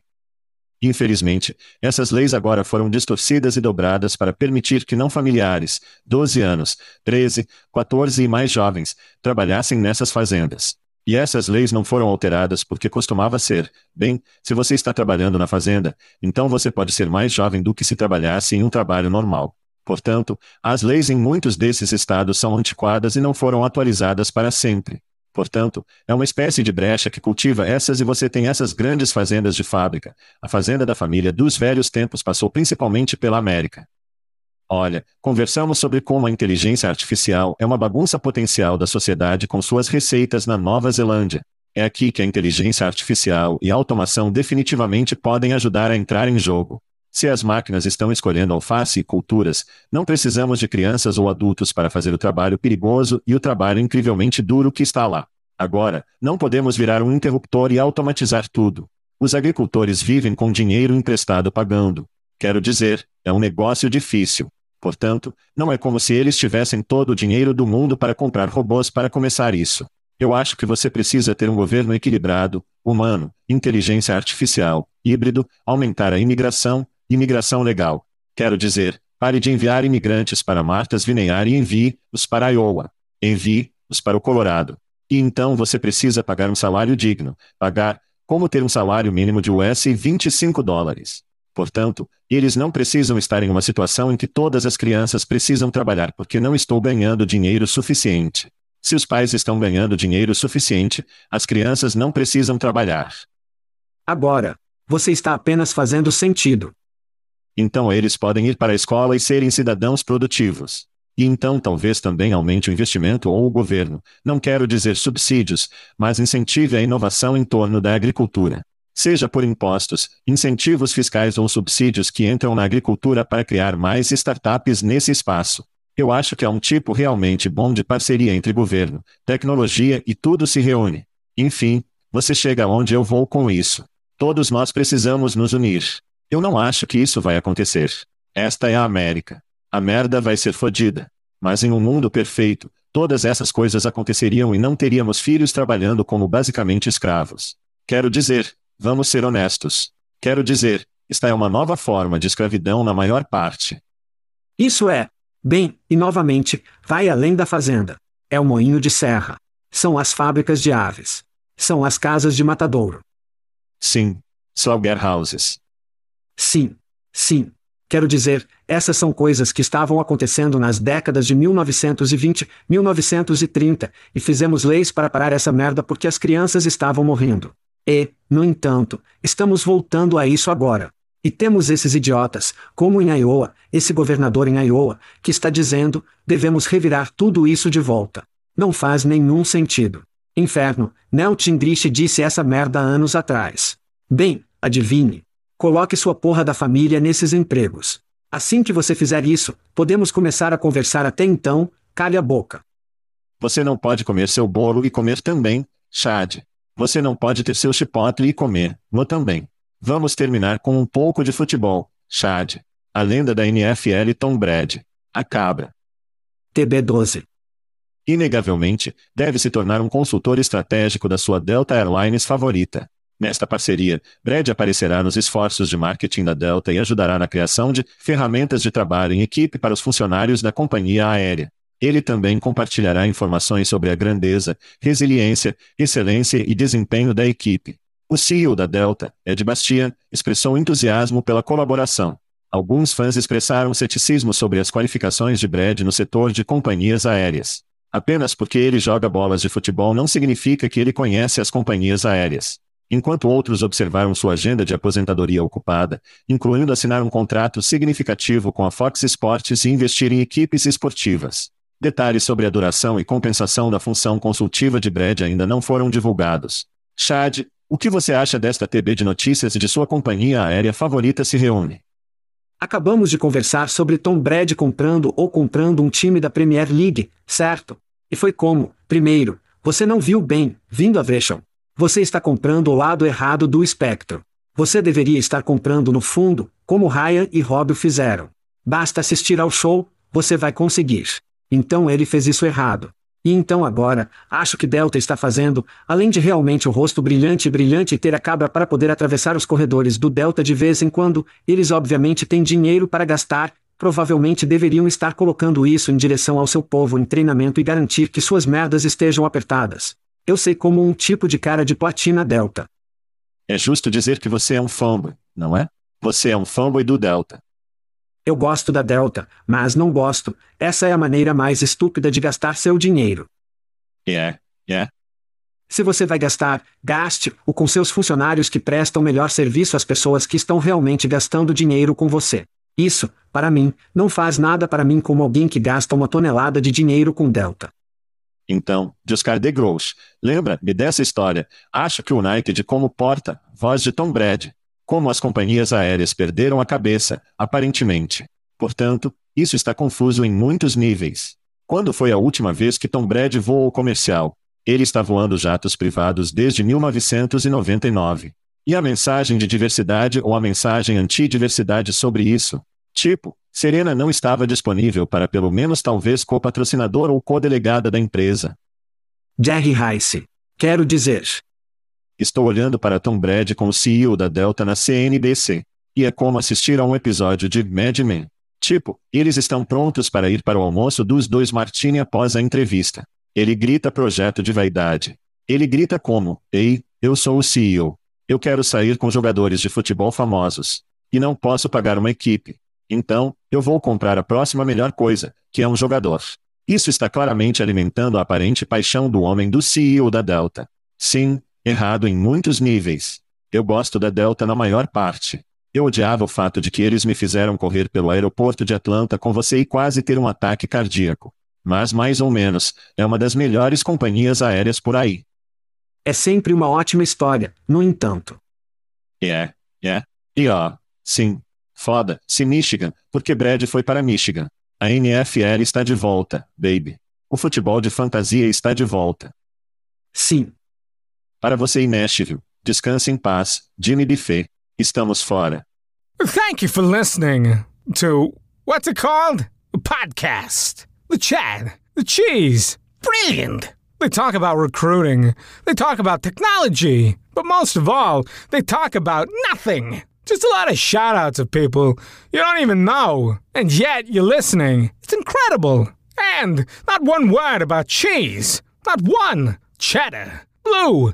Infelizmente, essas leis agora foram distorcidas e dobradas para permitir que não familiares, 12 anos, 13, 14 e mais jovens, trabalhassem nessas fazendas. E essas leis não foram alteradas porque costumava ser, bem, se você está trabalhando na fazenda, então você pode ser mais jovem do que se trabalhasse em um trabalho normal. Portanto, as leis em muitos desses estados são antiquadas e não foram atualizadas para sempre. Portanto, é uma espécie de brecha que cultiva essas e você tem essas grandes fazendas de fábrica. A fazenda da família dos velhos tempos passou principalmente pela América. Olha, conversamos sobre como a inteligência artificial é uma bagunça potencial da sociedade com suas receitas na Nova Zelândia. É aqui que a inteligência artificial e a automação definitivamente podem ajudar a entrar em jogo. Se as máquinas estão escolhendo alface e culturas, não precisamos de crianças ou adultos para fazer o trabalho perigoso e o trabalho incrivelmente duro que está lá. Agora, não podemos virar um interruptor e automatizar tudo. Os agricultores vivem com dinheiro emprestado pagando. Quero dizer, é um negócio difícil. Portanto, não é como se eles tivessem todo o dinheiro do mundo para comprar robôs para começar isso. Eu acho que você precisa ter um governo equilibrado, humano, inteligência artificial, híbrido, aumentar a imigração, imigração legal. Quero dizer, pare de enviar imigrantes para Martha's Vineyard e envie-os para Iowa. Envie-os para o Colorado. E então você precisa pagar um salário digno. Pagar, como ter um salário mínimo de US 25 dólares. Portanto, eles não precisam estar em uma situação em que todas as crianças precisam trabalhar porque não estou ganhando dinheiro suficiente. Se os pais estão ganhando dinheiro suficiente, as crianças não precisam trabalhar. Agora, você está apenas fazendo sentido. Então eles podem ir para a escola e serem cidadãos produtivos. E então talvez também aumente o investimento ou o governo, não quero dizer subsídios, mas incentive a inovação em torno da agricultura seja por impostos, incentivos fiscais ou subsídios que entram na agricultura para criar mais startups nesse espaço. Eu acho que é um tipo realmente bom de parceria entre governo, tecnologia e tudo se reúne. Enfim, você chega onde eu vou com isso. Todos nós precisamos nos unir. Eu não acho que isso vai acontecer. Esta é a América. A merda vai ser fodida. Mas em um mundo perfeito, todas essas coisas aconteceriam e não teríamos filhos trabalhando como basicamente escravos. Quero dizer, Vamos ser honestos. Quero dizer, esta é uma nova forma de escravidão na maior parte. Isso é. Bem, e novamente, vai além da fazenda. É o moinho de serra. São as fábricas de aves. São as casas de matadouro. Sim. Slaughterhouses. Sim. Sim. Quero dizer, essas são coisas que estavam acontecendo nas décadas de 1920, 1930, e fizemos leis para parar essa merda porque as crianças estavam morrendo. E, no entanto, estamos voltando a isso agora. E temos esses idiotas, como em Iowa, esse governador em Iowa, que está dizendo: devemos revirar tudo isso de volta. Não faz nenhum sentido. Inferno, Newt Gingrich disse essa merda anos atrás. Bem, adivinhe. Coloque sua porra da família nesses empregos. Assim que você fizer isso, podemos começar a conversar até então, calhe a boca. Você não pode comer seu bolo e comer também, Chad. Você não pode ter seu chipotle e comer, no também. Vamos terminar com um pouco de futebol, Chad. A lenda da NFL Tom Brady. A cabra. TB12. Inegavelmente, deve se tornar um consultor estratégico da sua Delta Airlines favorita. Nesta parceria, Brad aparecerá nos esforços de marketing da Delta e ajudará na criação de ferramentas de trabalho em equipe para os funcionários da companhia aérea. Ele também compartilhará informações sobre a grandeza, resiliência, excelência e desempenho da equipe. O CEO da Delta, Ed Bastian, expressou entusiasmo pela colaboração. Alguns fãs expressaram ceticismo sobre as qualificações de Brad no setor de companhias aéreas. Apenas porque ele joga bolas de futebol não significa que ele conhece as companhias aéreas. Enquanto outros observaram sua agenda de aposentadoria ocupada, incluindo assinar um contrato significativo com a Fox Sports e investir em equipes esportivas. Detalhes sobre a duração e compensação da função consultiva de Brad ainda não foram divulgados. Chad, o que você acha desta TB de notícias de sua companhia aérea favorita se reúne? Acabamos de conversar sobre Tom Brady comprando ou comprando um time da Premier League, certo? E foi como, primeiro, você não viu bem, vindo a Vechon. Você está comprando o lado errado do espectro. Você deveria estar comprando no fundo, como Ryan e Rob fizeram. Basta assistir ao show, você vai conseguir. Então ele fez isso errado. E então agora, acho que Delta está fazendo, além de realmente o rosto brilhante e brilhante e ter a cabra para poder atravessar os corredores do Delta de vez em quando, eles obviamente têm dinheiro para gastar, provavelmente deveriam estar colocando isso em direção ao seu povo em treinamento e garantir que suas merdas estejam apertadas. Eu sei como um tipo de cara de platina Delta. É justo dizer que você é um fanboy, não é? Você é um fanboy do Delta. Eu gosto da Delta, mas não gosto. Essa é a maneira mais estúpida de gastar seu dinheiro. É, yeah, é. Yeah. Se você vai gastar, gaste-o com seus funcionários que prestam melhor serviço às pessoas que estão realmente gastando dinheiro com você. Isso, para mim, não faz nada para mim como alguém que gasta uma tonelada de dinheiro com Delta. Então, Oscar de Grouch, lembra-me dessa história. Acho que o Nike de como porta, voz de Tom Brady. Como as companhias aéreas perderam a cabeça, aparentemente. Portanto, isso está confuso em muitos níveis. Quando foi a última vez que Tom Brady voou comercial? Ele está voando jatos privados desde 1999. E a mensagem de diversidade ou a mensagem anti-diversidade sobre isso? Tipo, Serena não estava disponível para pelo menos talvez co-patrocinador ou co-delegada da empresa. Jerry Rice. Quero dizer. Estou olhando para Tom Brady com o CEO da Delta na CNBC. E é como assistir a um episódio de Mad Men. Tipo, eles estão prontos para ir para o almoço dos dois Martini após a entrevista. Ele grita projeto de vaidade. Ele grita como: Ei, eu sou o CEO. Eu quero sair com jogadores de futebol famosos. E não posso pagar uma equipe. Então, eu vou comprar a próxima melhor coisa, que é um jogador. Isso está claramente alimentando a aparente paixão do homem do CEO da Delta. Sim, errado em muitos níveis. Eu gosto da Delta na maior parte. Eu odiava o fato de que eles me fizeram correr pelo aeroporto de Atlanta com você e quase ter um ataque cardíaco. Mas mais ou menos, é uma das melhores companhias aéreas por aí. É sempre uma ótima história, no entanto. É, é. E ó, sim. Foda, se Michigan, porque Brad foi para Michigan. A NFL está de volta, baby. O futebol de fantasia está de volta. Sim. Para você e Nashville, descanse em paz, Jimmy Buffet. Estamos fora. Thank you for listening to what's it called? A podcast. The chat. The cheese. Brilliant. They talk about recruiting. They talk about technology. But most of all, they talk about nothing. Just a lot of shout outs of people you don't even know. And yet you're listening. It's incredible. And not one word about cheese. Not one. Cheddar. Blue.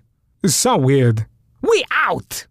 It's so weird. We out!